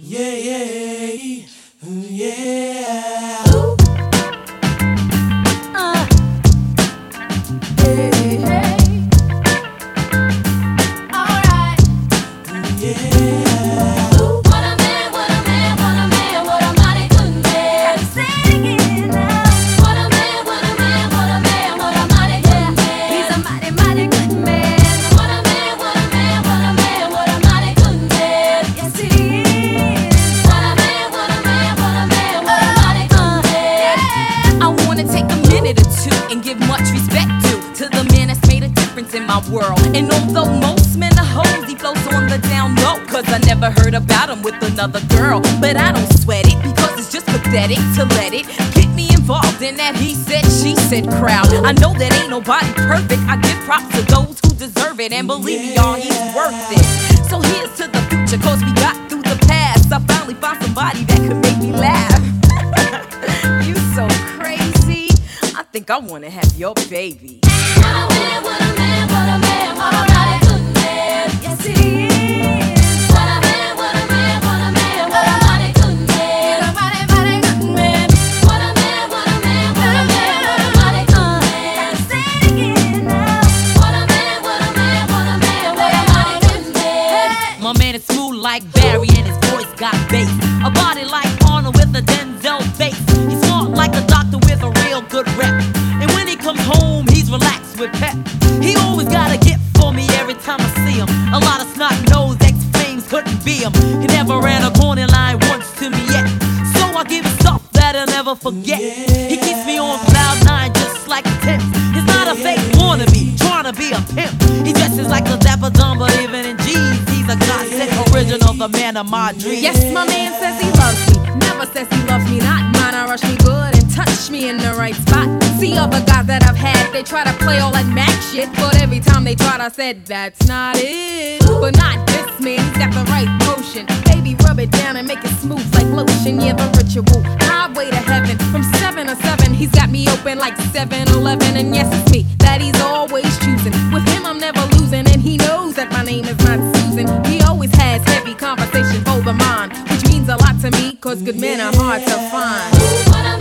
and not. Mine, I rush me good and touch me in the right spot. See other guys that I've had, they try to play all that Mac shit, but every time they tried, I said that's not it. But not this man, he's got the right potion. Baby, rub it down and make it smooth like lotion. Yeah, the ritual highway to heaven. From 7 to 7, he's got me open like 7 Eleven. And yes, it's me that he's always choosing. With him, I'm never losing. And he knows that my name is not Susan. He always has heavy conversation for the cause good men are hard to find.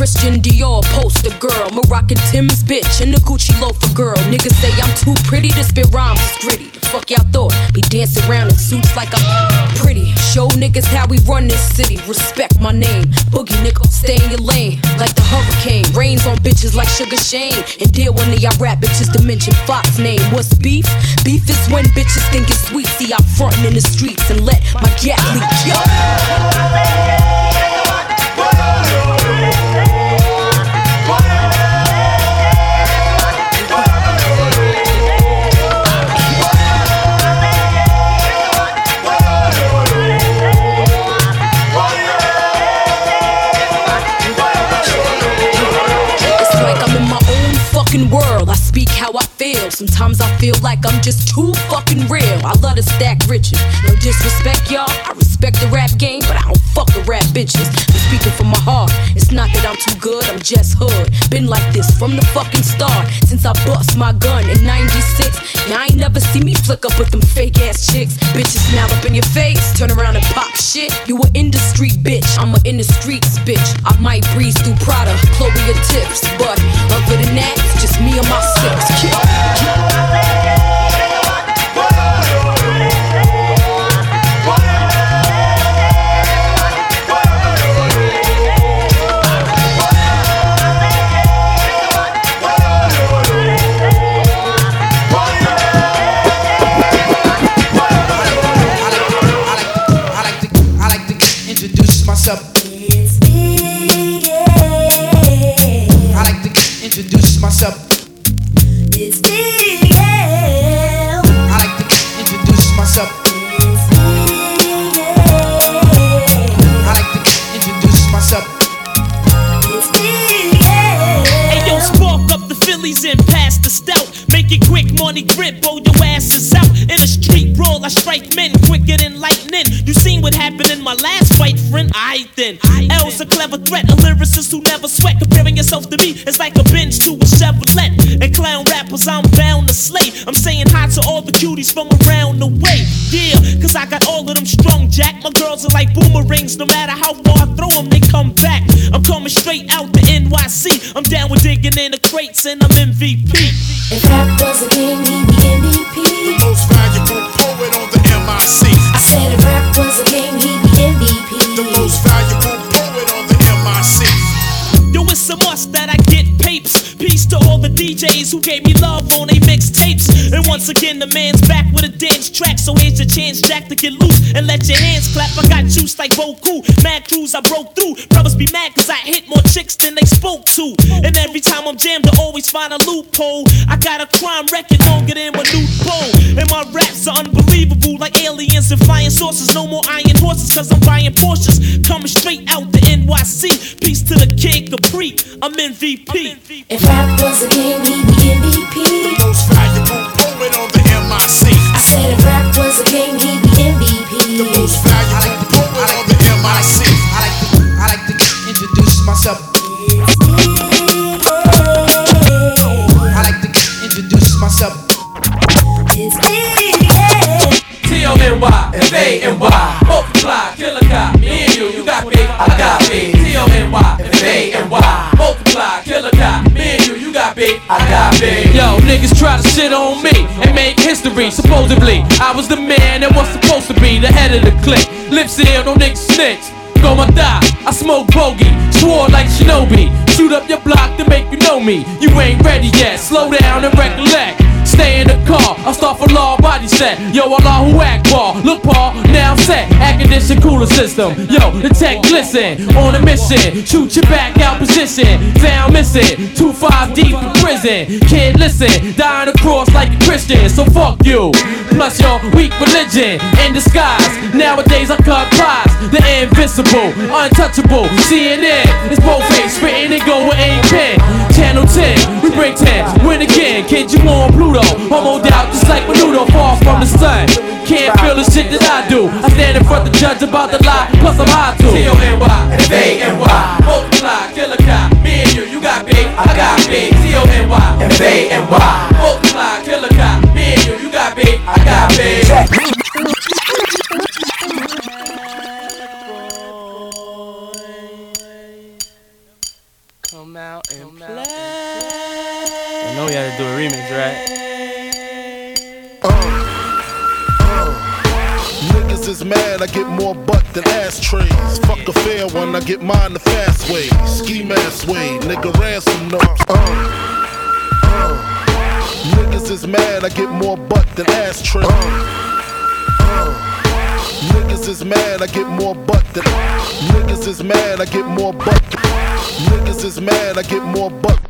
Christian Dior poster girl, Moroccan Tim's bitch, and the Gucci loafer girl. Niggas say I'm too pretty to spit rhymes, it's gritty. The fuck y'all thought? Be dancing around in suits like I'm pretty. Show niggas how we run this city. Respect my name. Boogie nickel, stay in your lane. Like the hurricane. Rains on bitches like Sugar Shane. And deal one of y'all rap bitches to mention Fox name. What's beef? Beef is when bitches think it's sweet. See, I'm frontin' in the streets and let my gap leak. Yo. broken world. Sometimes I feel like I'm just too fucking real. I love to stack riches. No disrespect, y'all. I respect the rap game, but I don't fuck with rap bitches. I'm speaking from my heart. It's not that I'm too good, I'm just hood. Been like this from the fucking start. Since I bust my gun in 96. Now I ain't never see me flick up with them fake ass chicks. Bitches smile up in your face, turn around and pop shit. You a in the street bitch, I'm a in the streets bitch. I might breeze through Prada, Chloe or tips, but other than that, it's just me and my six. Oh, oh, oh. Clever threat, a lyricist who never sweat. Comparing yourself to me is like a Benz to a Chevrolet. And clown rappers, I'm bound to slay. I'm saying hi to all the cuties from around the way. Yeah, cause I got all of them strong, Jack. My girls are like boomerangs, no matter how far I throw them, they come back. I'm coming straight out the NYC. I'm down with digging in the crates and I'm MVP. If rap a game, he'd be MVP. It's a must that I get. Peace to all the DJs who gave me love on they mixtapes. And once again, the man's back with a dance track. So here's your chance, Jack, to get loose and let your hands clap. I got juice like Boku. Mad crews I broke through. Brothers be mad cause I hit more chicks than they spoke to. And every time I'm jammed, I always find a loophole. I got a crime record longer than my new pole. And my raps are unbelievable like aliens and flying saucers. No more iron horses cause I'm buying Porsches. Coming straight out the NYC. Peace to the kid Capri. I'm MVP. If rap was a game, he'd be MVP. The most on the MIC. I said if rap was a game, he'd be MVP. The most on the MIC. I like to, I like to introduce myself. I like to introduce myself. It's big, T-O-N-Y, F-A-N-Y Multiply, killer cop, me and you, you got me, I got me T-O-N-Y, F-A-N-Y Multiply, killer cop, me and you, you got me, I got me Yo, niggas try to shit on me and make history. Supposedly, I was the man that was supposed to be the head of the clique. Lips sealed, no niggas snitch. Go my thigh, I smoke bogey, swore like Shinobi. Shoot up your block to make you know me. You ain't ready yet, slow down and recollect Stay in the car, I'll start for law body set. Yo, Allah who act ball. Look, Paul, now I'm set. Air condition cooler system. Yo, the tech glisten. On a mission, shoot your back out position. Found missing, two five deep in prison. Can't listen, dying across like a Christian. So fuck you. Plus your weak religion in disguise. Nowadays I cut pies. The invisible, untouchable. CNN, it's both face spitting and go with aim pen. Channel 10, we bring 10. Win again, kid, you on Pluto. Homo doubt, just like Menudo, far from the sun. Can't feel the shit that I do. I stand in front of the judge about the lie, plus I'm high too. T-O-N-Y, F-A-N-Y. Multiply, kill a cop, me and you, you got big, I got big. T-O-N-Y, F-A-N-Y. Multiply, a cop, me and you, you got big, I got big. Mine the fast way. Ski mask way, nigga ransom notes. Uh, uh. Niggas is mad, I get more butt than ashtrays. Uh, Niggas is mad, I get more butt than. Niggas is mad, I get more butt. Niggas is mad, I get more butt.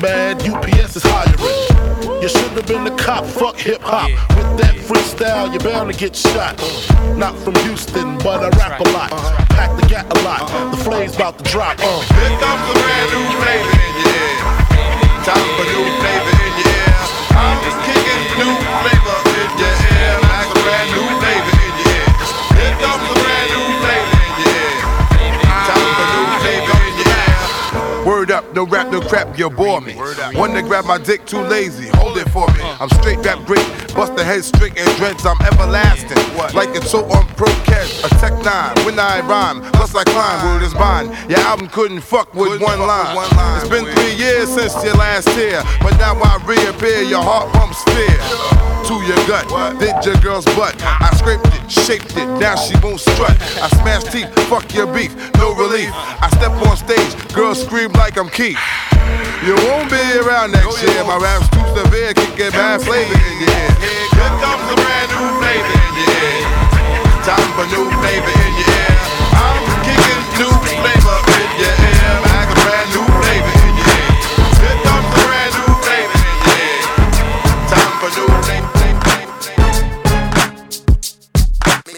mad, UPS is hiring. You should have been the cop, fuck hip hop. With that freestyle, you're bound to get shot. Not from Houston, but I rap a lot. Pack the gat a lot. The flame's about to drop. Uh. Here comes a brand new flavor in your ear. Time for new flavor no rap, no crap, you bore me. One to grab my dick, too lazy, hold it for me. I'm straight rap great, bust the head straight and dreads, I'm everlasting. Like a toe on pro catch, a tech nine. When I rhyme, plus I climb, word is mine. Your album couldn't fuck with one line. It's been three years since your last tear, but now I reappear, your heart pumps fear. To your gut, did your girl's butt. I scraped it, shaped it, now she won't strut. I smash teeth, fuck your beef, no relief. I step on stage, girls scream like I'm Keith. You won't be around next year. My rap's too severe, can get bad flavor in your ear. Here comes a brand new flavor in your ear. Time for new flavor in your ear. I'm kicking new flavor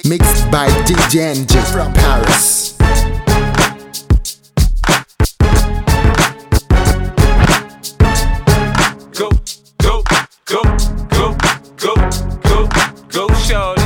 Mixed by DJ NJ from Paris. Go, go, go, go, go, go, go, shorty.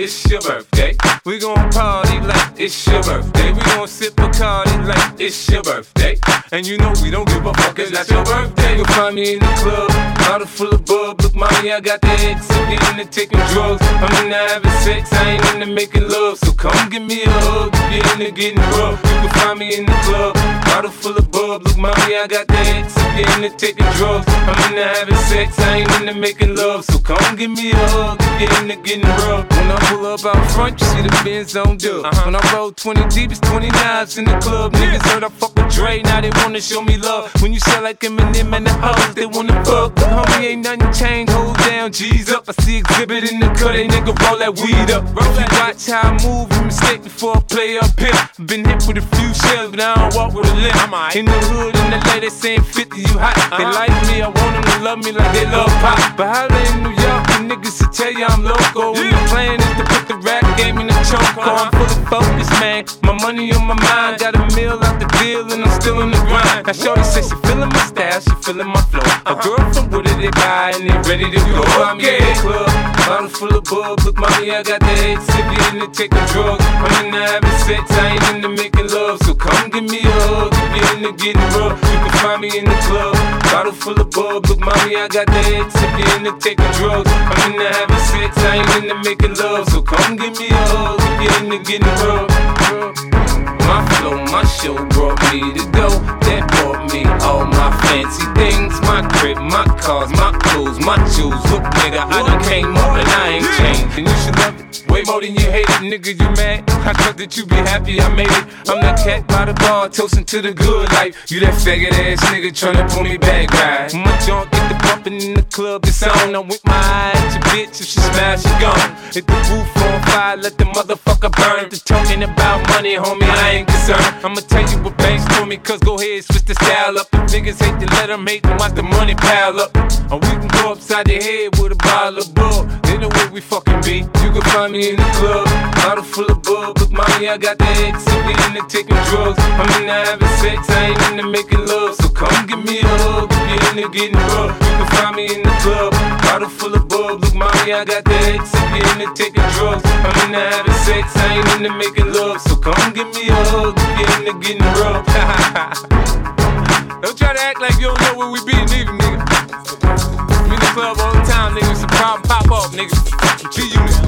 It's your birthday. We gon' party like it's your birthday. We gon' sip Bacardi like it's your birthday. And you know we don't give a fuck, it's not your birthday. You'll find me in the club, bottle full of bub. Look, mommy, I got the X. I'm into taking drugs. I'm into having sex, I ain't into making love. So come give me a hug if you're into getting rough. You can find me in the club, bottle full of bub. Look, mommy, I got the X. I'm into taking drugs. I'm into having sex, I ain't into making love. So come give me a hug if you're into getting rough. When I pull up out front, you see the Benz on dub. When I roll 20 deep, it's 29s in the club. Niggas heard I fuck with Dre, now they wanna show me love. When you sell like Eminem and the hoes, they wanna fuck. But homie, ain't nothing changed, hold down, G's up. I see Xzibit in the cut, they nigga roll that weed up. Roll that watch how I move, you mistake before I play up here. Been hit with a few shells, but I don't walk with a limp. In the hood, in the lady saying 50, you hot. They uh-huh. like me, I want them to love me like they love pop. But holla in New York, the niggas will tell you I'm local. When the plan is to put the rap game in the choke. I'm fully focused, man. My money on my mind, got a meal out the deal, and I'm still in the grind. Now, Shorty says she feeling my style, she feeling my flow. A girl from Wooded, they buy, and they ready to go. I'm in the club, bottle full of bub. Look, mommy, I got the head sippy in the taking drugs. I'm in the having sex, I ain't into making love. So come give me a hug if you're into getting rough. You can find me in the club, bottle full of bub. Look, mommy, I got the head sippy in the taking drugs. I'm in the having sex, I ain't into making love. So come give me a hug if you're into getting rough. My flow, my show brought me to go. That brought me all my fancy things. My crib, my cars, my clothes, my shoes. Look, nigga, I done came up and I ain't changed. And you should love it. Way more than you hate it, nigga, you mad? I thought that you be happy I made it. I'm that cat by the bar, toasting to the good life. You that faggot ass nigga tryna pull me back, right? My junk get the bumping in the club, it's on. I'm with my eye at your bitch, if she smash, she gone. Hit the roof on fire, let the motherfucker burn. The talking about money, homie, I ain't concerned. I'ma tell you what banks told me, cause go ahead, switch the style up. If niggas hate to let them hate them, watch the money pile up. Or we can go upside the head with a bottle of bull. They know where we fucking be. You can find me in the club, bottle full of bub. Look, mommy, I got the X, if we into taking drugs. I'm into having sex, I ain't into making love. So come give me a hug if you're into getting rough. You can find me in the club, bottle full of bub. Look, mommy, I got the X, if we into taking drugs. I'm into having sex, I ain't into making love. So come give me a hug getting rough. don't try to act like you don't know where we be, neither, nigga. I'm in the club all the time, nigga. Some problem pop up, nigga. G unit.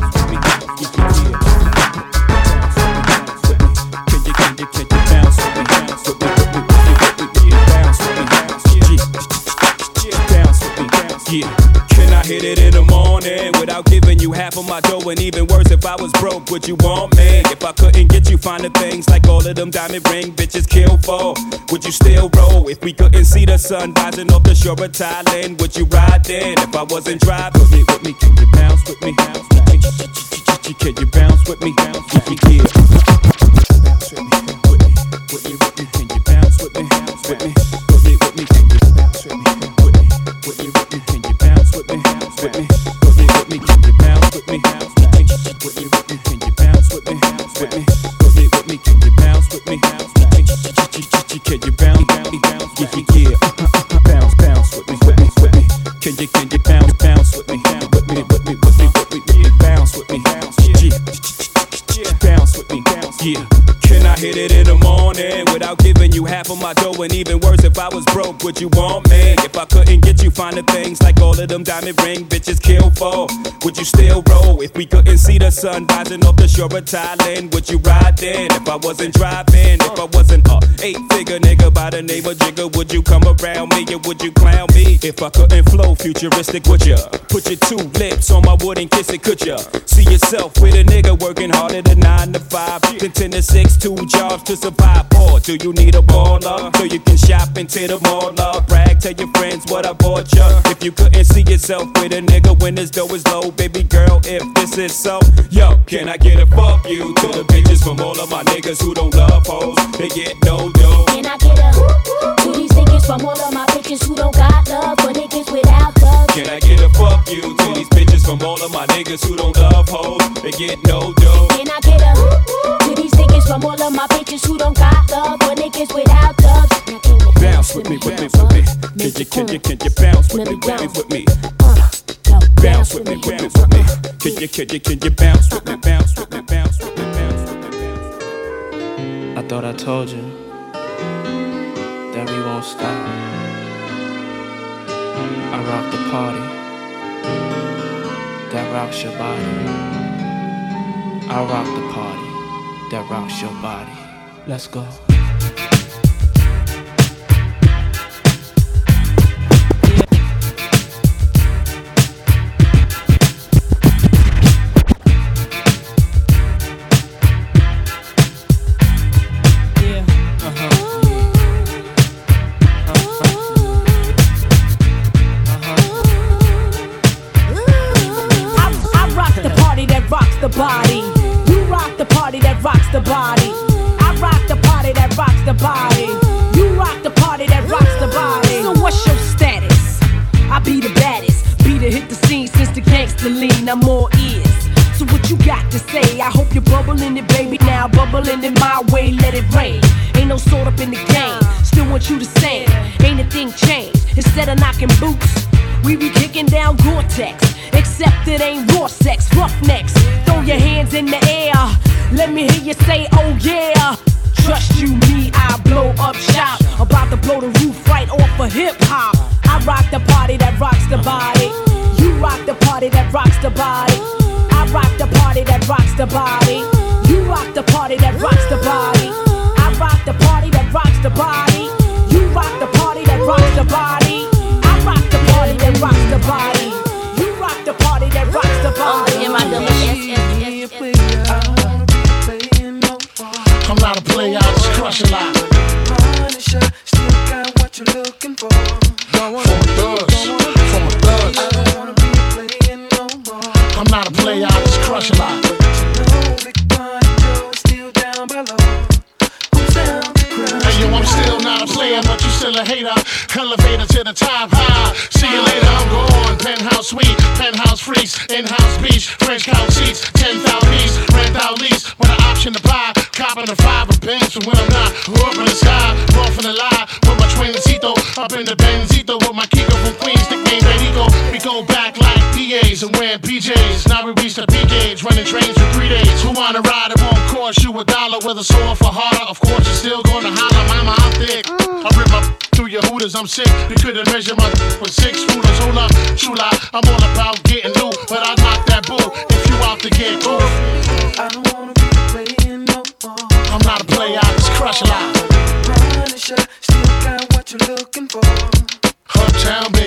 Yeah. Hit it in the morning without giving you half of my dough? And even worse, if I was broke, would you want me? If I couldn't get you finer things like all of them diamond ring bitches kill for, would you still roll? If we couldn't see the sun rising off the shore of Thailand, would you ride then? If I wasn't driving, with me, with me, can you bounce with me? Can you bounce with me? Bounce with me, yeah. Half of my dough? And even worse, if I was broke, would you want me? If I couldn't get you finer things like all of them diamond ring bitches kill for, would you still roll? If we couldn't see the sun rising off the shore of Thailand, would you ride then? If I wasn't driving, if I wasn't a eight figure nigga by the name of Jigga, would you come around me or would you clown me? If I couldn't flow futuristic, would ya? Put your two lips on my wood and kiss it, could ya? See yourself with a nigga working harder than nine to five, then ten to six, two jobs to survive? Or do you need a baller so you can shop into the mall? Love, brag, tell your friends what I bought ya. If you couldn't see yourself with a nigga when his dough is low, baby girl, if this is so, yo, can I get a fuck you to the bitches from all of my niggas who don't love hoes? They get no dough. Can I get a to these niggas from all of my bitches who don't got love for niggas without love? Can I get a fuck you to these bitches from all of my niggas who don't love hoes? They get no dough. Can I get a to these niggas from all of my bitches who don't got love for niggas without Bounce with me, with me, with me. Can you, can you, can you bounce with me, with me, with me? Bounce with me, bounce with me. Can you, can you, can you bounce with me, bounce with me, bounce with me, bounce with me? I thought I told you that we won't stop. I rock the party that rocks your body. I rock the party that rocks your body. Let's go. Down Except it ain't raw sex, roughnecks. Throw your hands in the air. Let me hear you say, oh yeah. Up in the Benzito with my Kiko from Queens, nickname Benito. We go back like PAs and wearing PJs. Now we reach the P gauge, running trains for three days. Who wanna ride? It won't cost you a dollar with a sore for harder. Of course, you're still gonna holler, mama, I'm thick. Mm. I rip up through your hooters, I'm sick. You couldn't measure my with six rulers. Hold up, chula, I'm all about getting new, but I knock that bull if you out to get cool. I don't wanna be playing no more. I'm not a player, I just crush a lot. Looking for. Uptown,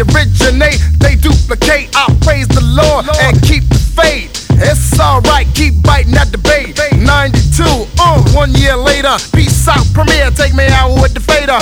originate, they duplicate. I praise the Lord and keep the faith. It's alright, keep biting at the bait. 92, uh, one year later. Peace out, Premier, take me out with the fader.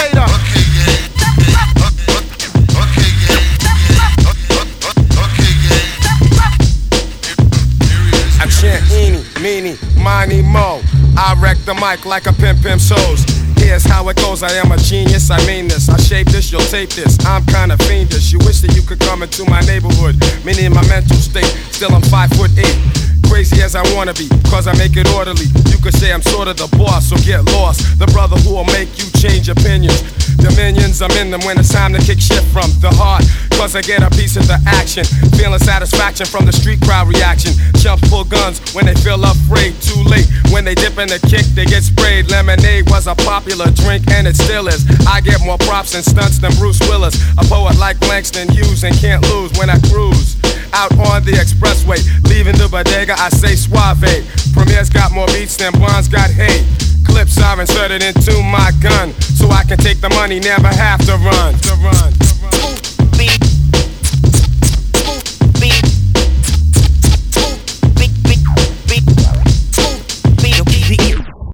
I chant eeny, meeny, miny, mo. I wreck the mic like a pimp pimp shows. Here's how it goes. I am a genius. I mean this. I shape this. You'll tape this. I'm kinda fiendish. You wish that you could come into my neighborhood. Meaning my mental state. Still I'm five foot eight. Crazy as I wanna be, cause I make it orderly. You could say I'm sort of the boss, so get lost. The brother who will make you change opinions. Dominions, I'm in them when it's time to kick shit from the heart. Cause I get a piece of the action. Feeling satisfaction from the street crowd reaction. Chumps pull guns when they feel afraid. Too late. When they dip in the kick, they get sprayed. Lemonade was a popular drink and it still is. I get more props and stunts than Bruce Willis. A poet like Langston Hughes and can't lose when I cruise. Out on the expressway, leaving the bodega, I say suave. Premier's got more beats than Bonds got hate. Clips are inserted into my gun, so I can take the money, never have to run. To run.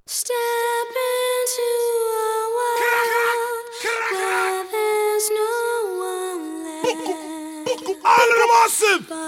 Step into a world where there's no one left. All of them awesome.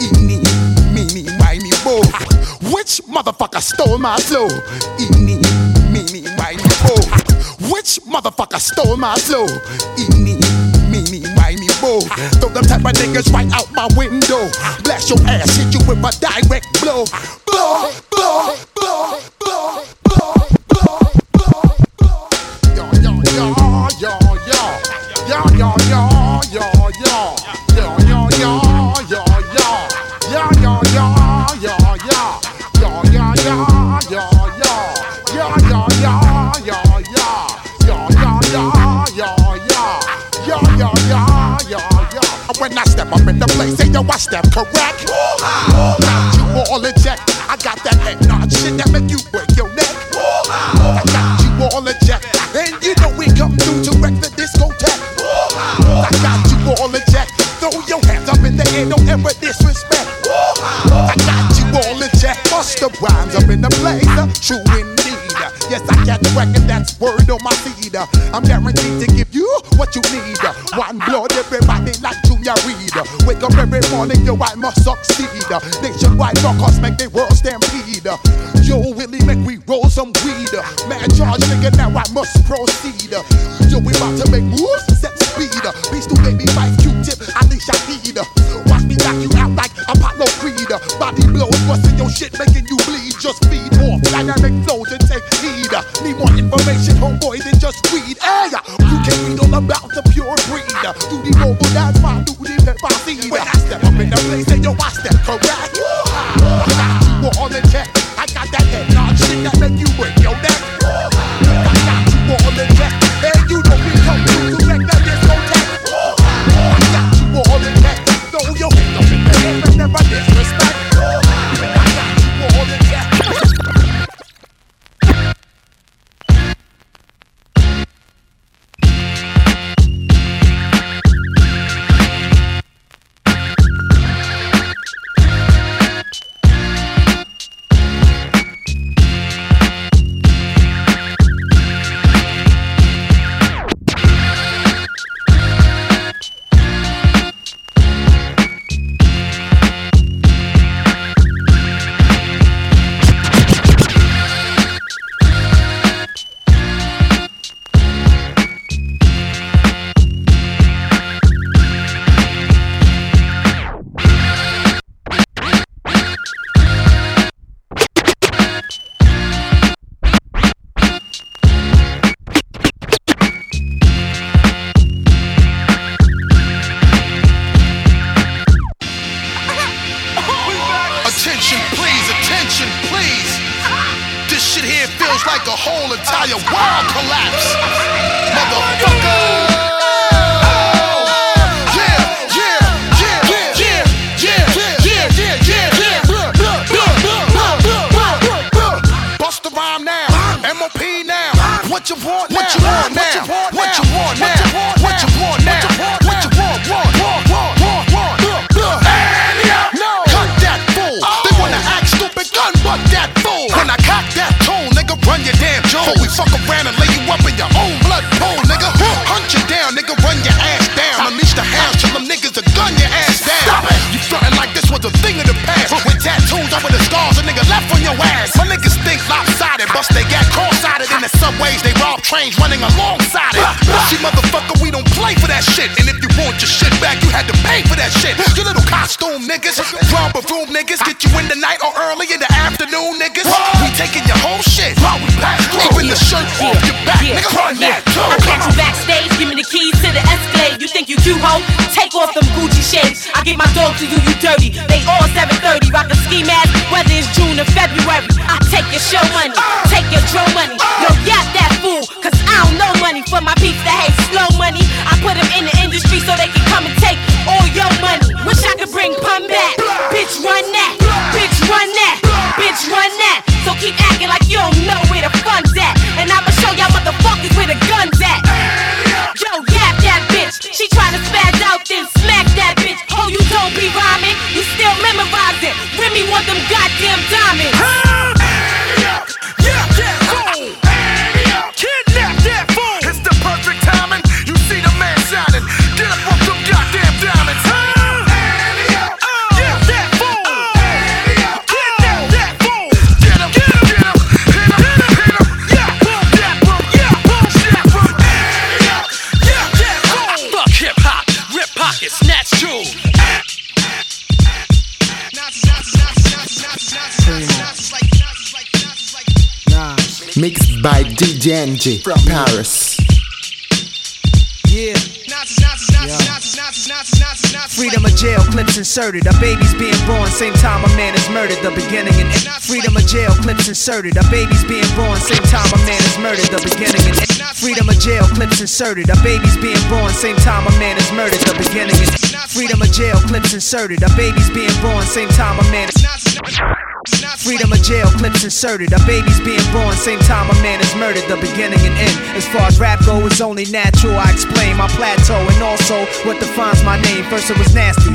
Eeny, meeny, miny, mo. Which motherfucker stole my flow? Eeny, meeny, miny, mo. Which motherfucker stole my flow? Eeny, meeny, miny, mo. Throw them type of niggas right out my window. Blast your ass, hit you with a direct blow. Blow, blow. when I step up in the place. Say, yo, I step correct. Now you all in. I got that head nod shit that make you break your neck. I got you all in check. And you know we come through to wreck the discotheque. I got you all in. Throw your hands up in the air, don't ever disrespect. I got you all in check. Bust the rhymes up in the place. True indeed. Yes, I got the record, that's word on my feet. I'm guaranteed to give you what you need. warning you I must succeed. Nationwide knockouts make the world stampede. Yo, Willie, make we roll some weed. Man, charge nigga, now I must proceed. DJ from Paris. Yeah. Freedom of jail, clips inserted. A baby's being born, same time a man is murdered. The beginning and end. Freedom of jail, clips inserted. A baby's being born, same time a man is murdered. The beginning and end. Freedom of jail, clips inserted. A baby's being born, same time a man is murdered. The beginning and end. Freedom of jail, clips inserted. A baby's being born, same time a man is Freedom of jail, clips inserted. A baby's being born, same time a man is murdered. The beginning and end. As far as rap go, it's only natural. I explain my plateau and also what defines my name. First it was nasty,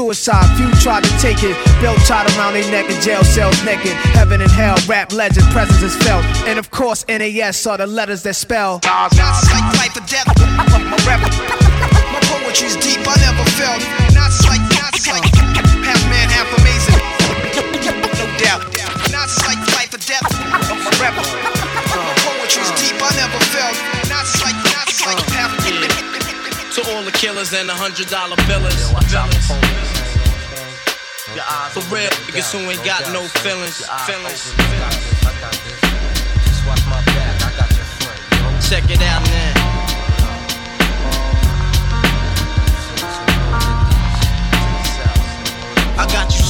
Suicide, few tried to take it. Belt tied around their neck in jail cells naked. Heaven and hell, rap legend, presence is felt. And of course, NAS are the letters that spell. Not like life or death. My rap, my poetry's deep. I never felt. Not like, not like half man, half amazing. No doubt. Not like life or death. My rap, my poetry's deep. I never felt. Not like, not like half. The killers and the hundred dollar billers. For real, niggas who ain't got no feelings. feelings. Check it out now. I got you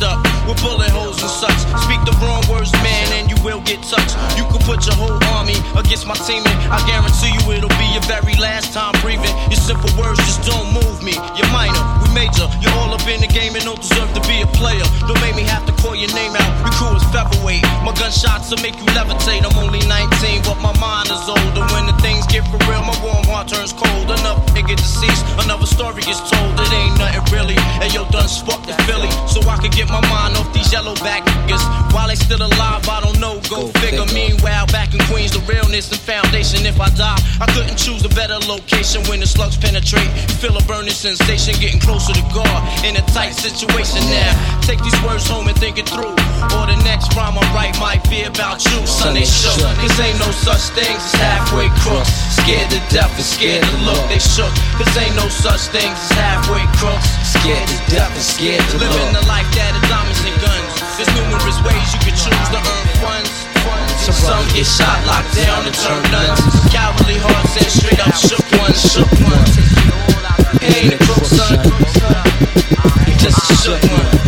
up with bullet holes and such. Speak the wrong words, man, and you will get touched. You could put your whole army against my team, and I guarantee you it'll be your very last time breathing. Your simple words just don't move me. You're minor, we major. You're all up in the game and don't deserve to be a player. Don't make me have to call your name out. Your crew is featherweight. My gunshots will make you levitate. I'm only 19, but my mind is older. When the things get for real, my warm heart turns cold. Enough nigga deceased, another story gets told. It ain't nothing really. And yo, done sparked the Philly, so I could get my mind off these yellow back niggas. While they still alive, I don't know. Go, figure. Meanwhile, back in Queens, the realness and foundation. If I die, I couldn't choose a better location when the slugs penetrate. Feel a burning sensation, getting closer to God in a tight situation now. Take these words home and think it through. Or the next rhyme I write might be about you. Son, they shook. Cause ain't no such things as halfway crooks. Scared to death and scared to look. They shook. Cause ain't no such things as halfway crooks. Scared to death and scared to look. Living the life that diamonds and guns. There's numerous ways you can choose to earn funds. Some get shot, locked down, and turn nuns. Cowardly hearts and straight up shook ones, shook ones. He ain't a crook, son. Just a shook one.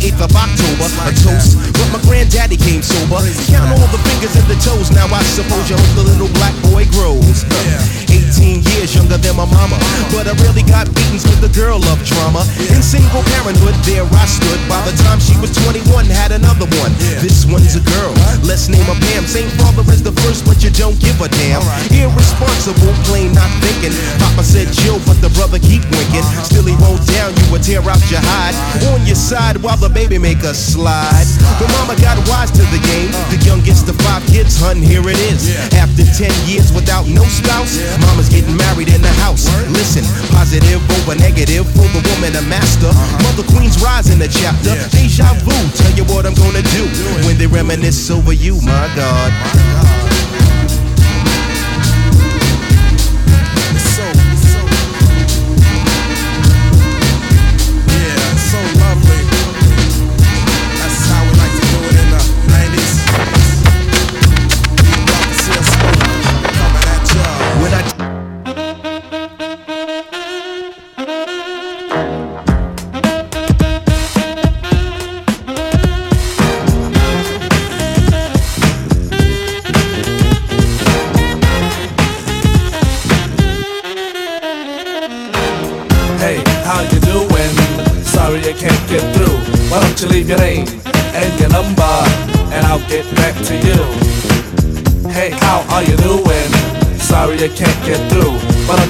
8th of October, a toast. But my granddaddy came sober. Count all the fingers and the toes. Now I suppose you hope the little black boy grows. 18 years younger than my mama, but I really got beatings with the girl of drama. In single parenthood, there I stood. By the time she was 21, had another one. This one's a girl. Let's name her Pam. Same father as the first, but you don't give a damn. Irresponsible, plain not thinking. Papa said chill, but the brother keep winking. Still he won't down you or tear out your hide. On your side while the baby make a slide. But mama got wise to the game. The youngest of five kids, hun, here it is. After 10 years without no spouse, mama's getting married in the house. Listen, positive over negative for the woman a master. Uh-huh. Mother Queen's rise in the chapter. Deja vu, tell you what I'm gonna do when they reminisce over you, my God.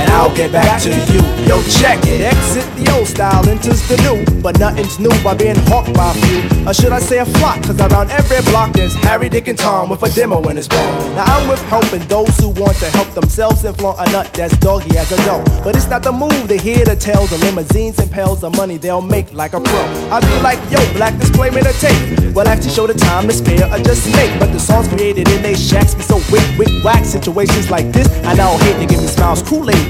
and I'll get back to you. Yo, check it. Exit the old style, enters the new. But nothing's new by being hawked by few. Or should I say a flock? Cause around every block there's Harry, Dick, and Tom with a demo in his palm. Now I'm with helping those who want to help themselves and flaunt a nut that's doggy as a dough. But it's not the move to hear the tales of limousines and pails of money they'll make like a pro. I be like, yo, black display made a tape. Well, actually show the time to spare or just make. But the songs created in they shacks be so wick, wick, whack. Situations like this, I now hate to give me smiles, Kool-Aid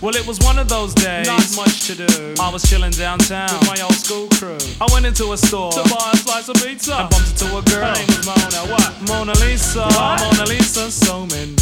Well, it was one of those days. Not much to do. I was chilling downtown with my old school crew. I went into a store to buy a slice of pizza I bumped into a girl. Her name was Mona. What? Mona Lisa. What? Mona Lisa. So many.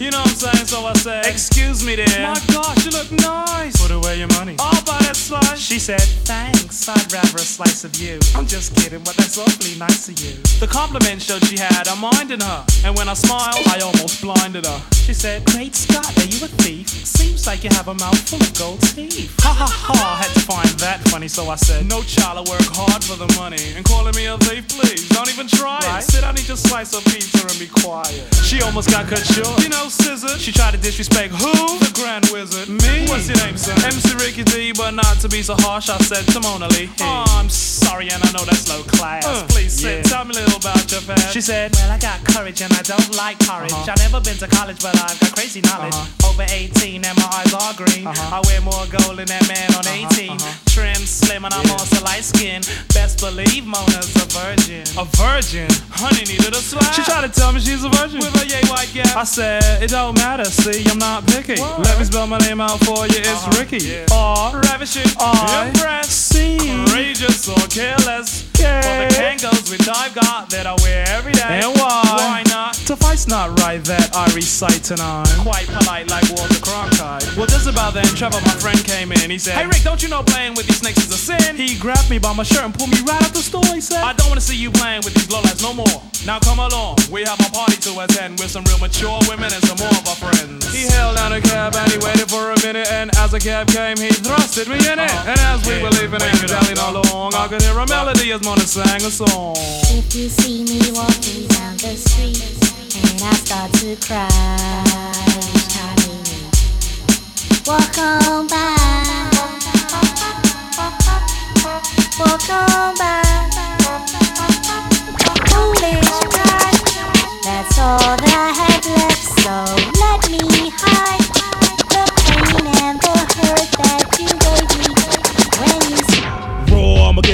You know what I'm saying? So I said, Excuse me, dear. My gosh, you look nice. Put away your money. I'll buy that slice. She said, Thanks. I'd rather a slice of you. I'm just kidding, but that's awfully nice of you. The compliment showed she had a mind in her. And when I smiled, I almost blinded her. She said, Great Scott, are you a thief? Seems like you have a mouth full of gold teeth. Ha ha ha, I had to find that funny, so I said, No child, I work hard for the money. And calling me a thief, please, don't even try it. Sit down, eat your slice of pizza and be quiet. She almost got cut short. You know, scissor. She tried to disrespect who? The Grand Wizard. Me? What's your name, son? MC Ricky D, but not to be so harsh, I said to Mona Lee. Oh, I'm sorry, and I know that's low class. Please sit, tell me a little about your past. She said, Well, I got courage and I don't like courage. Uh-huh. I've never been to college, but I've got crazy knowledge. Uh-huh. Over 18 and my eyes are green. Uh-huh. I wear more gold than that man on uh-huh, 18. Trim, slim, and I'm also light skinned. Best believe Mona's a virgin. A virgin? Honey needed a slap. She tried to tell me she's a virgin. With a yay white gap. I said, It don't matter, see, I'm not picky. Let me spell my name out for you, it's Ricky. R, ravishing, I, impressed, courageous or careless. Okay. For the Kangols which I've got that I wear every day. And why? Why not? Suffice not right that I recite tonight. Quite polite like Walter Cronkite. Well, just about then, Trevor, my friend, came in. He said, Hey Rick, don't you know playing with these snakes is a sin? He grabbed me by my shirt and pulled me right out the store. He said, I don't wanna see you playing with these lowlights no more. Now come along, we have a party to attend with some real mature women and some more of our friends. He held down a cab and he waited for a minute. And as the cab came, he thrusted me in it. Uh-huh. And as we were leaving it, dallying along, I could hear a melody as Mona sang a song. If you see me walking down the street and I start to cry, walk on by, walk on by. Foolish pride, that's all that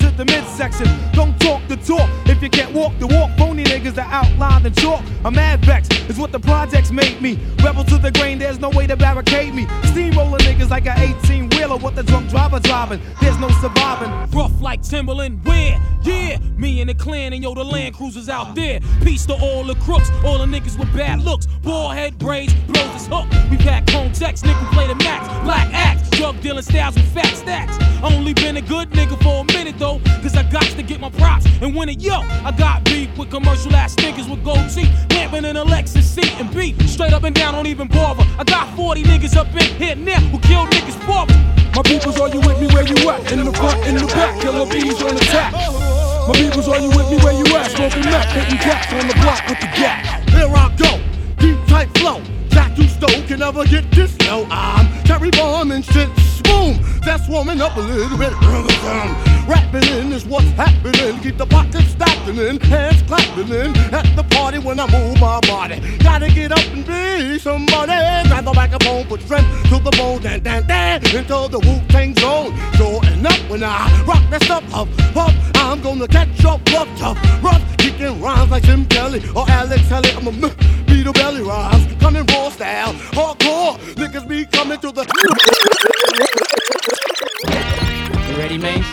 to the midsection. Don't talk the talk if you can't walk the walk. Phony niggas that outline the chalk. I'm mad vex is what the projects made me. Rebel to the grain, there's no way to barricade me. Steamroller niggas like an 18 wheeler with the drunk driver driving. There's no surviving. Rough like Timberland, where? Yeah, me and the clan and yo, the Land Cruisers out there. Peace to all the crooks, all the niggas with bad looks. Ball head braids, blows his hook. We pack home decks, nigga play the max. Black axe, drug dealing styles with fat stacks. Only been a good nigga for a minute though, cause I got to get my props and win it. Yo, I got beef with commercial ass niggas with gold teeth, lamping in a Lexus seat and beat. Straight up and down, don't even bother. I got 40 niggas up in here now who kill niggas me. My peoples, are you with me where you at? In the front, in the back, killer bees on the attack. My peoples, are you with me where you at? Smoking meth, hitting cats on the block with the gap. Here I go, deep tight flow. Jack you stole can never get this low. I'm Terry Bomb and shit. Boom, that's warming up a little bit. Rapping in is what's happening. Keep the pockets stacking in, hands clapping in. At the party when I move my body. Gotta get up and be somebody. Grab the microphone, put strength to the bone, dan dan dan into the Wu Tang zone. Sure enough, when I rock that stuff up, up, I'm gonna catch up rough, tough, rough, kicking rhymes like Tim Kelly or Alex Kelly. I'm a beat a belly rhymes, coming raw style, hardcore. Niggas be coming to the. You ready, Mase?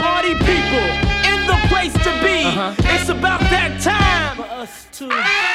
Party people in the place to be. Uh-huh. It's about that time for us to.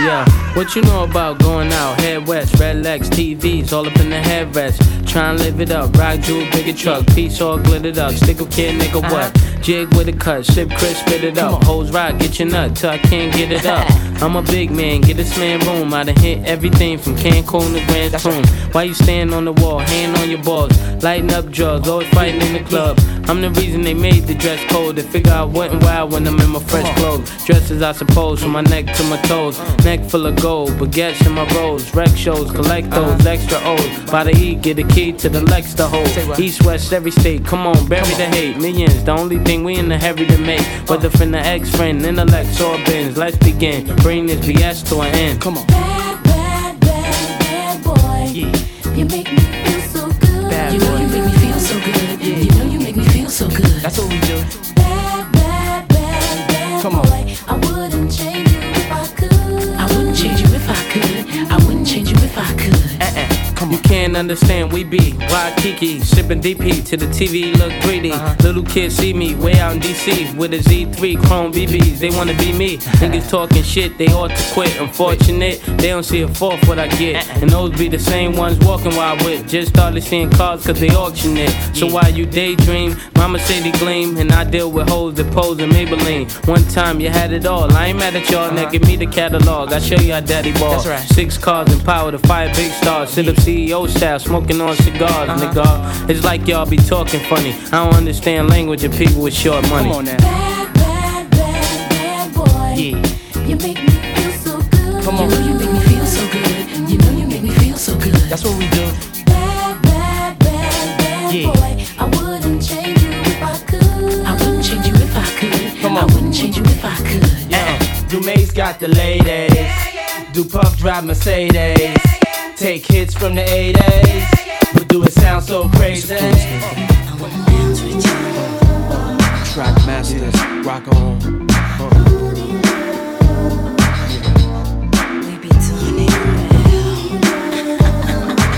Yeah. What you know about going out? Head west, red legs, TVs, all up in the headrest. Try and live it up, rock jewel, bigger truck, piece all glittered up. Stick a kid, nigga, what? Jig with a cut, sip crisp, spit it up. Hoes rock, get your nut till I can't get it up. I'm a big man, get this man room. I done hit everything from Cancun to Grand Tune. Why you stand on the wall, hand on your balls, lighting up drugs, always fighting in the club. I'm the reason they made the dress code. They figure I went wild when I'm in my fresh clothes. Dressed I suppose, from my neck to my toes. Neck full of gold, baguettes in my rolls. Rec shows, collect uh-huh. those extra O's. By the E, get a key to the Lex to hold. East, west, every state. Come on, bury the hate. Millions, the only thing we in the hurry to make. Whether from the ex friend, intellect, or bins. Let's begin. Bring this BS to an end. Come on. Bad bad, bad, bad boy, you make me so good. That's what we do. Bad, bad, bad, bad Come on. Can't understand, we be Waikiki, sipping DP to the TV look greedy. Uh-huh. Little kids see me way out in DC with a Z3 Chrome BBs. They wanna be me. Niggas talking shit, they ought to quit. Unfortunate, they don't see a fourth what I get. Uh-uh. And those be the same ones walking while I with. Just started seeing cars cause they auction it. So while you daydream, mama say they gleam. And I deal with hoes that pose in Maybelline. One time you had it all. I ain't mad at y'all, now uh-huh. give me the catalog. I show you how daddy ball. Right. Six cars and power to five big stars. Sit up CEO smoking on cigars, uh-huh. nigga. It's like y'all be talking funny. I don't understand language of people with short money. Come on now. Boy. Yeah. You make me feel so good. Come on. That's what we do. Yeah. I wouldn't change you if I could. I wouldn't change you if I could. Come on. You. Yeah. Got the ladies. Yeah, yeah. Drive Mercedes. Yeah, yeah. Take hits from the 80s. But do it sound so crazy? Track masters, rock on. Uh.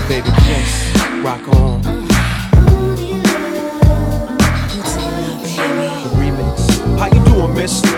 Baby, yes, rock on.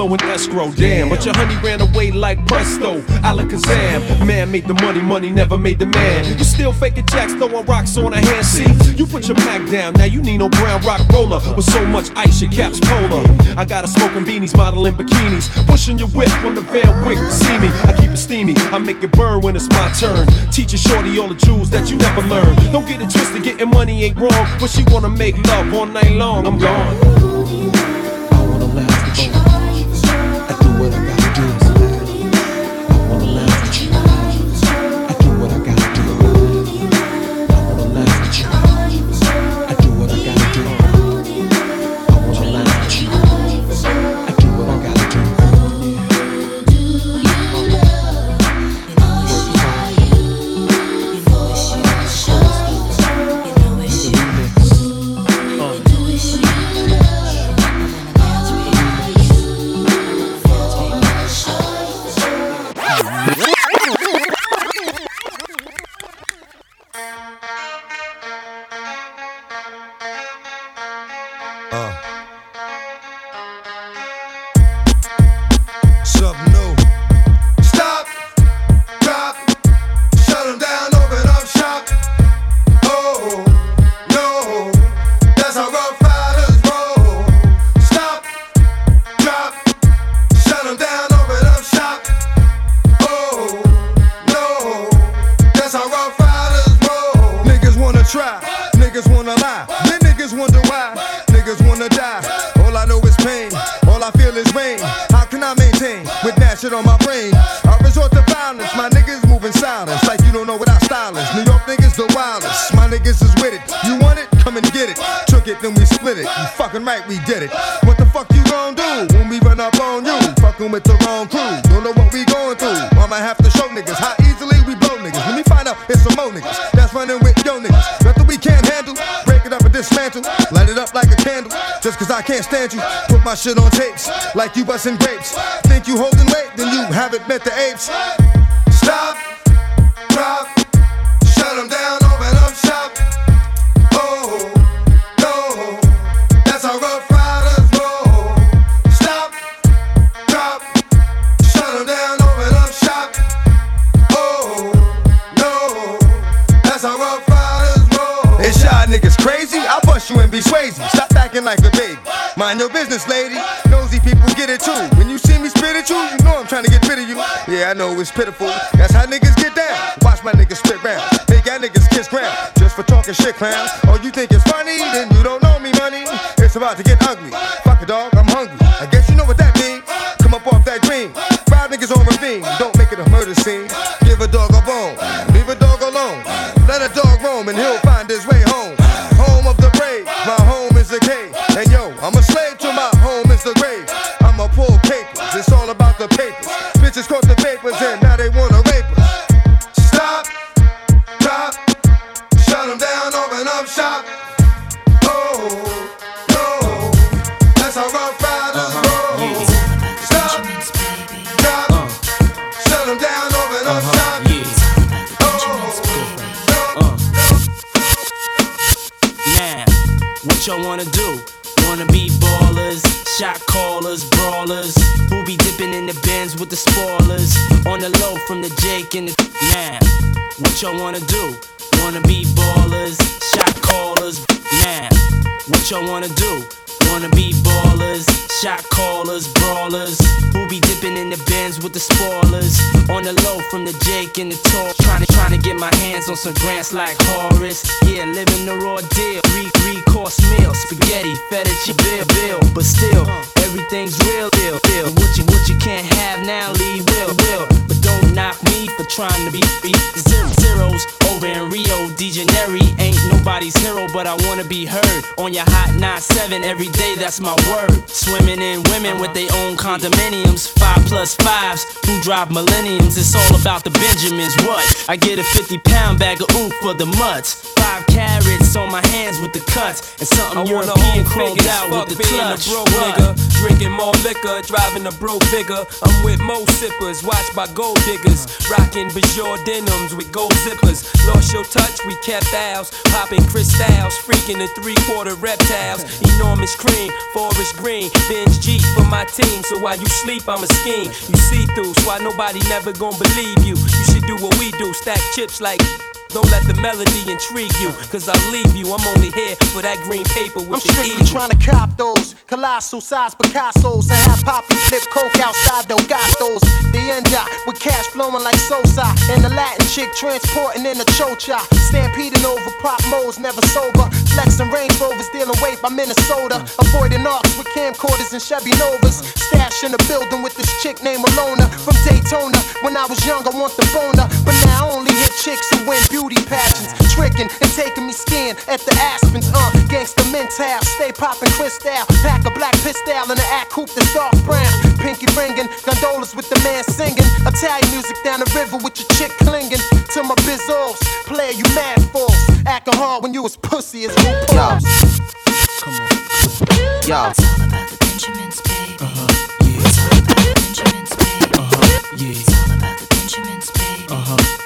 Flow in escrow? Damn, but your honey ran away like presto. Alakazam, man made the money, money never made the man. You still faking jacks, throwing rocks on a hand. See, you put your Mac down, now you need no brown rock roller with so much ice your caps polar. I got a smoking beanies, modeling bikinis, pushing your whip on the Van Wyck. See me, I keep it steamy, I make it burn when it's my turn. Teach a shorty all the jewels that you never learned. Don't get it twisted, getting money ain't wrong, but she wanna make love all night long. I'm gone. Swayzy. Stop acting like a baby. Mind your business, lady. Nosy people get it too. When you see me spit at you, you know I'm trying to get rid of you. Yeah, I know it's pitiful. That's how niggas get down. Watch my niggas spit round. Make y'all niggas kiss ground. Just for talking shit, clown. Oh, you think it's funny? Then you don't know me, money. It's about to get ugly. Fuck a dog, I'm hungry. I guess you know what that means. Come up off that green. Five niggas on ravine. Don't make it a murder scene. Give a dog a bone. Leave a dog alone. Let a dog roam and he'll What y'all wanna do? Wanna be ballers, shot callers, now. What y'all wanna do? Wanna be shot callers, brawlers. Who be dipping in the bins with the spoilers. On the low from the Jake and the talk. Trying to, trying to get my hands on some grants like Horace. Yeah, living the raw deal. Three, three course meal, spaghetti, fettuccine, bill, bill. But still, everything's real, deal, deal. What you, what you can't have now, leave will, will. But don't knock me for trying to be, be zero, zeros over in Rio de Janeiro. Ain't nobody's hero, but I wanna be heard on your hot 9-7 every day. That's my word. Swimming in women with their own condominiums, five plus fives who drive millenniums. It's all about the Benjamins. What? I get a 50 pound bag of oof for the mutts. Five carats on my hands with the cuts, and something I European chromed out with the clutch. broke nigga, drinking more liquor, driving a broke bigger. I'm with mo sippers, watched by gold diggers, rocking Bajor denims with gold zippers. Lost your touch, we kept ours, popping crystals, freaking the three quarter reptiles. Enormous cream, forest green, Benz Jeep for my team. So while you sleep, I'm a scheme. You see through, so why nobody never gonna believe you. You should do what we do, stack chips like. Don't let the melody intrigue you, cause I'll leave you. I'm only here for that green paper with I'm the strictly trying to cop those colossal size Picasso's and have Poppy flip coke outside Delgados. The end yacht with cash flowing like Sosa and the Latin chick transporting in a chocha. Stampeding over pop modes, never sober. Flexing Range Rovers, dealing weight by Minnesota. Avoiding arcs with camcorders and Chevy Novas. Stash in the building with this chick named Alona from Daytona. When I was young, I want the boner, but now I only hit chicks who win beauty pageants. Tricking and taking me skiing at the Aspens. Uh, gangsta mental, stay popping crystal. Pack a black pistol in the act coupe that's dark brown. Pinky ringing, gondolas with the man singing. Italian music down the river with your chick clinging to my bizzos. Player, you mad false. Acting hard when you was pussy as RuPaul's. Come on. Yo. It's all about the Benjamins, baby. Uh-huh. Yeah. It's all about the Benjamins, baby. Uh-huh. Yeah. It's all about the Benjamins, baby. Uh-huh.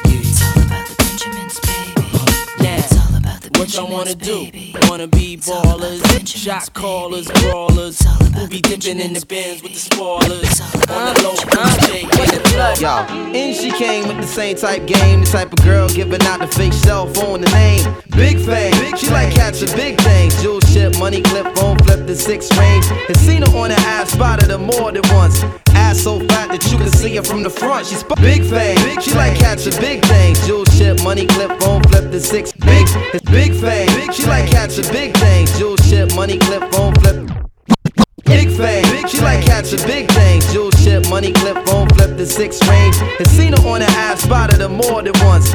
What y'all wanna do? baby. Wanna be ballers, shot callers, brawlers. Who be dipping in the bins with the spoilers? On the low, from Jake and the club. Yo, in she came with the same type game, the type of girl giving out the fake cell phone, the name. Big fame, she like catching big things. Jewel ship, money clip, phone flip the six range. And seen her on the ass, spotted her more than once. Ass so fat that you can see her from the front. She's sp- big fame, she like catching big things. Jewel ship, money clip, phone flip the six. Big, it's big fame, she like catching big things. Jewel ship, money clip, phone flip. Big fame, she like catching big things. Jewel ship, money clip, phone flip the six range. And seen her on the ass, spotted her more than once.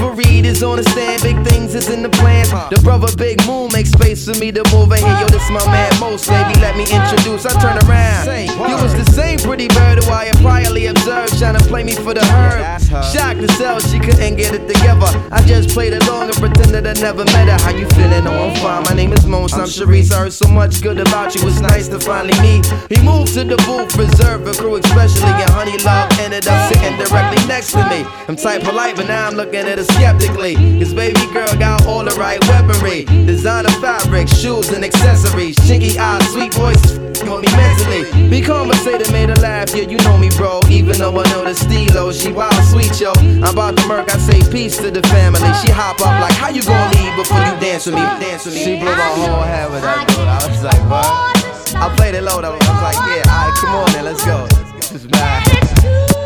for Reed is on the stand. Big things is in the plans. The brother Big Moon makes space for me to move in here. Yo, this my man Mos, baby. Let me introduce. I turn around. You was the same pretty bird who I had priorly observed, trying to play me for the herd. Shocked to sell, she couldn't get it together. I just played along and pretended I never met her. How you feeling? Oh, I'm fine. My name is Mos. I'm Sharice. I heard so much good about you. It's nice to finally meet. He moved to the booth, reserved a crew, especially. And Honey Love ended up sitting directly next to me. I'm type polite, but now I'm looking at her skeptically. Baby girl got all the right weaponry. Designer fabric, shoes and accessories. Chinky eyes, sweet voices, f***ing me mentally. Be conversated, made her laugh. Yeah, you know me, bro. Even though I know the stilo, she wild sweet, yo. I'm about to murk, I say peace to the family. She hop up like, how you gonna leave before you dance with me? Dance with me. She blew my whole head with that dude. I was like, what? I played it low though. I was like, yeah, alright, come on then, let's go. This is mad.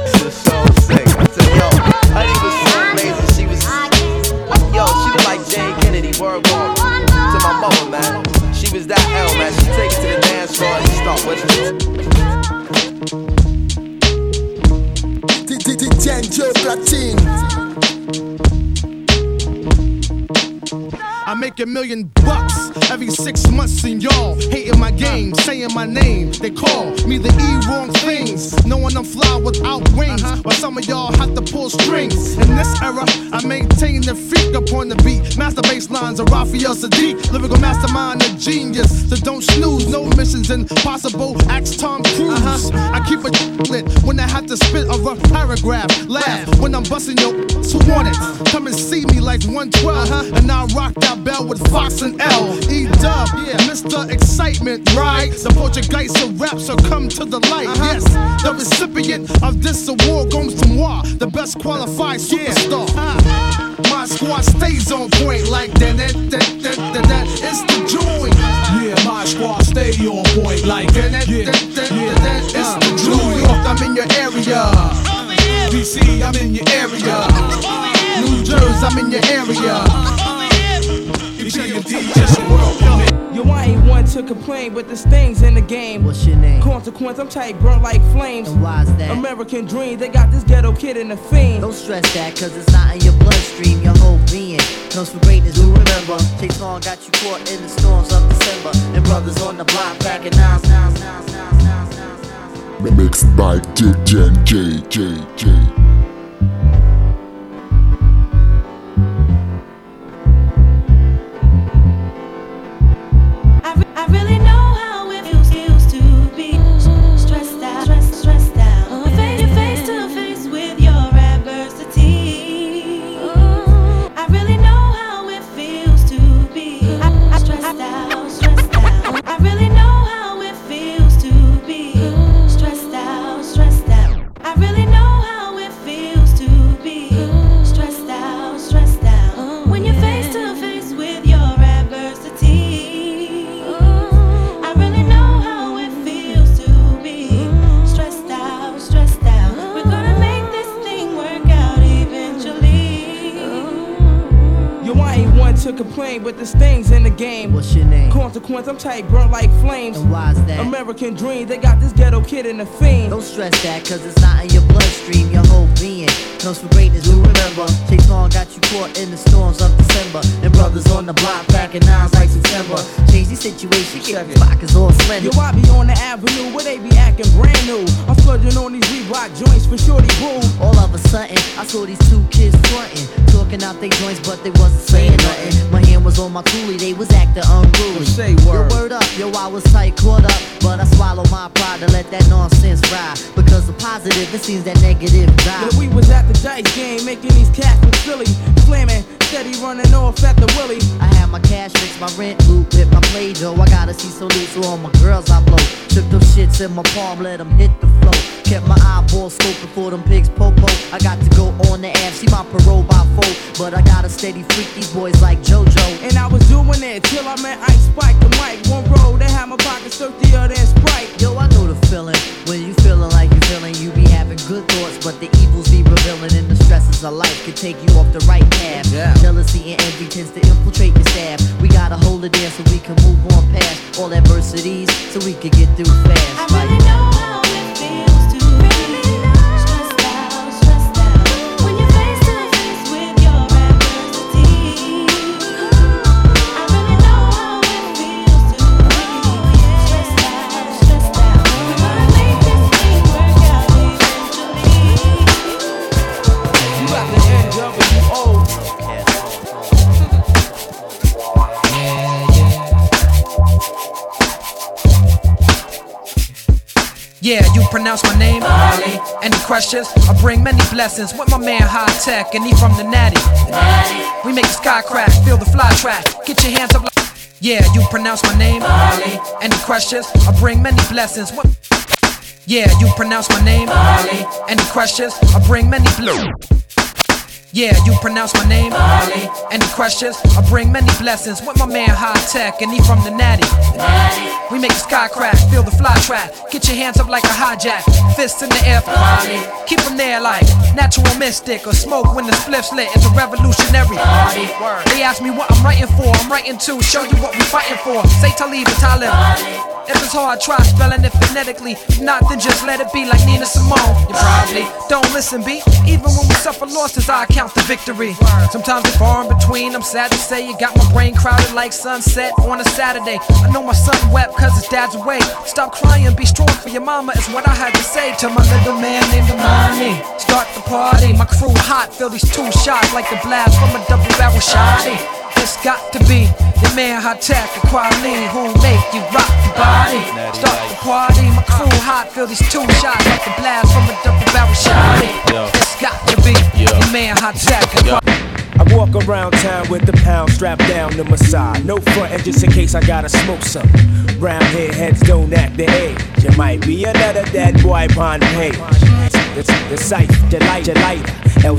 This is so sick. Word walk to my mother, man. She was that L, man. She take it to the dance floor and she start whistling. DJ Platine. Make a million bucks every six months, and y'all hating my game, saying my name. They call me the E wrong things, knowing I'm fly without wings. Uh-huh. While some of y'all have to pull strings. In this era, I maintain the freak upon the beat. Master bass lines of Raphael Saadiq, lyrical mastermind, a genius. So don't snooze, no missions impossible. Ask Tom Cruise. Uh-huh. I keep a lit when I have to spit a rough paragraph. Laugh when I'm busting your who want it. Come and see me like 112, uh-huh. and I rock that bell with Fox and L. E Dub, yeah, Mr. Excitement, right? The Portuguese of rap, so come to the light. Uh-huh. Yes, the recipient of this award goes to moi, the best qualified superstar. Uh-huh. Uh, my squad stays on point like that, that, that, that, that, that. It's the joint. Yeah, my squad stay on point like that, that, that, that, that, that. It's the uh-huh. joint. New York, I'm in your area. DC, I'm in your area. New Jersey, I'm in your area. Yo, I ain't one to complain, but there's things in the game. What's your name? Consequence, I'm tight, burnt like flames. And why's that? American dream, they got this ghetto kid in the fiend. Don't stress that, cause it's not in your bloodstream. Your whole being comes from greatness. We remember. Chase Long got you caught in the storms of December. And brothers on the block packing nines, nines, nines, nines, nines, nines, nines. Mixed by J J J J. one to complain, but there's things in the game. What's your name? Consequence, I'm tight, burnt like flames. And why's that? American dream, they got this ghetto kid in the fiend. Don't stress that, cause it's not in your bloodstream. Your whole being comes from greatness. Remember. Chase Long got you caught in the storms of December. And brothers on the block packing nines like September. Change the situation, get the pockets all slender. Yo, I be on the avenue where they be acting brand new. I'm splurging on these Reebok joints for shorty boo. All of a sudden, I saw these two kids frontin', talking out their joints, but they wasn't saying nothing. My hand was on my coolie, they was acting unruly. Say Yo, word. word up, yo, I was tight, caught up, but I swallowed my pride to let that nonsense ride. Because the positive, it seems that negative die. Yeah, we was at the dice game, making these cats look silly. Flaming, steady running off at the willy. I had my cash fix, my rent loop, hit my play dough. I gotta see so loose, so all my girls I blow. Took those shits in my palm, let them hit the flow. Kept my eyeball scoping for them pigs, popo. I got to go on the app, see my parole by four. But I got a steady freak these boys like JoJo. And I was doing it till I met Ice Spike the mic. One road, they had my pockets dirtier than Sprite. Yo, I know the feeling. When you feeling like you feeling, you be having good thoughts, but the evils be revealing, stresses of life can take you off the right path. Yeah. Jealousy and envy tends to infiltrate your staff. We gotta hold it there so we can move on past all adversities, so we can get through fast. I really know how Yeah, you pronounce my name? Kweli. Any questions? I bring many blessings with my man High Tech, and he from the Natty. We make the sky crack, feel the fly track. Get your hands up like. Yeah, you pronounce my name? Kweli. Any questions? I bring many blessings with. Yeah, you pronounce my name? Kweli. Any questions? I bring many blue. Yeah, you pronounce my name? Kweli. Any questions? I bring many blessings with my man Hi-Tek, and he from the Natty. Natty, We make the sky crack, feel the fly track. Get your hands up like a hijack, fists in the air for Kweli. Keep them there like natural mystic or smoke when the spliff's lit. It's a revolutionary party. They ask me what I'm writing for. I'm writing to show you what we fighting for. Say Talib and Talib. If it's hard, try spelling it phonetically. If not, then just let it be like Nina Simone. You probably don't listen, B. Even when we suffer losses, I account count the victory. Sometimes it's far in between, I'm sad to say. You got my brain crowded like sunset on a Saturday. I know my son wept cause his dad's away. Stop crying, be strong for your mama, is what I had to say to my little man named Amani. Start the party, my crew hot, feel these two shots like the blast from a double barrel shotty. It's got to be the man Hi-Tek and quality who make you rock the body. Start the party, my crew hot, feel these two shots like the blast from a double barrel shot. It's got to be the man Hi-Tek and quality. Walk around town with the pound strapped down to my side. No frontin' just in case I gotta smoke some. Round here, heads don't act the age. You might be another dead boy the page. The sight, the light, the light. El-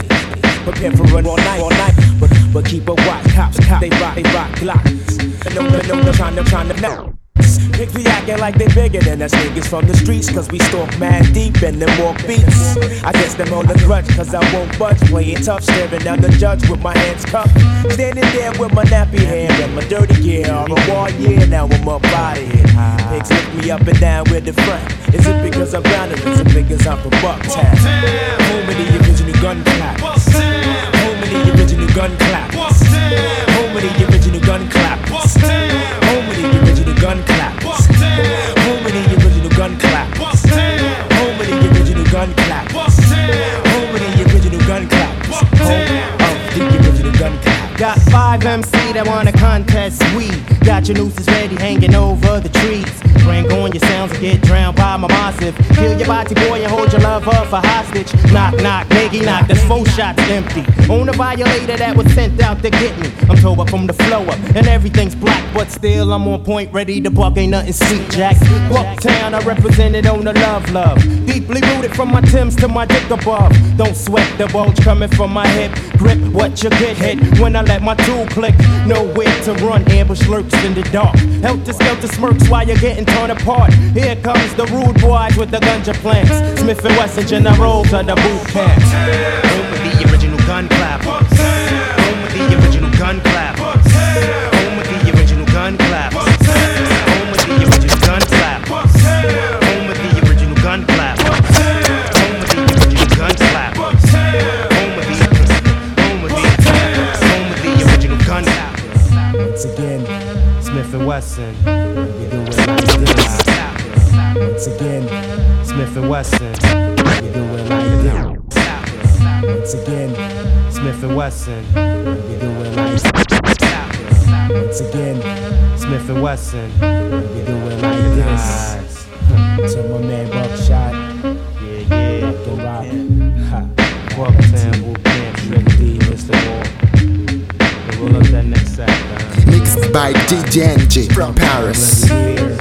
Prepare for run all night, all night. But, but keep a watch, cops, cops, they rock, they rock glocks. No, no, no, no, trying to, trying to now. Niggas be acting like they bigger than us niggas from the streets Cause we stalk mad deep and them walk beats. I guess them on the grudge cause I won't budge. Playing tough, staring down the judge with my hands cupped Standing there with my nappy hair and my dirty gear. All the war year, now I'm up out of here. Pigs lift me up and down with the front. Is it because I'm down or is it because I'm from Bucktown? Of the original gun Home of the original gun Home of the original gun clappers Home Your nooses ready hanging over the trees. Bring on your sounds and get drowned by my massive. Kill your body boy and hold lover for hostage. Knock knock, nigga knock, that's four shots empty. On a violator that was sent out to get me. I'm told up from the flow up and everything's black But still I'm on point, ready to buck, ain't nothing sweet jack. Bucktown, I represented on the love love. Deeply rooted from my Timbs to my dick above. Don't sweat the bulge coming from my hip. Grip what you get hit when I let my tool click. Nowhere to run, ambush lurks in the dark. Help Helter skelter smirks while you're getting torn apart. Here comes the rude boys with the ganja plants. Smif N Wessun general to the boot camp. Home with the original gun clappers Home with the original gun clappers Home with the original gun clappers Home with the original gun clappers Home with the original gun clappers Home with the original gun clappers Home with the Home with the Home with the original gun clappers Once again, Smif N Wessun We do it like this once again, Smif N Wessun once again, Smif N Wessun We do it like this once again, Smif N Wessun we do it like this. To my man Buckshot, Yeah, yeah the rock, ha, Bucktown Boot Camp Trick D Mr. Wall Hey, roll up that next sack, man Mixed by DJ NJ from Paris. here.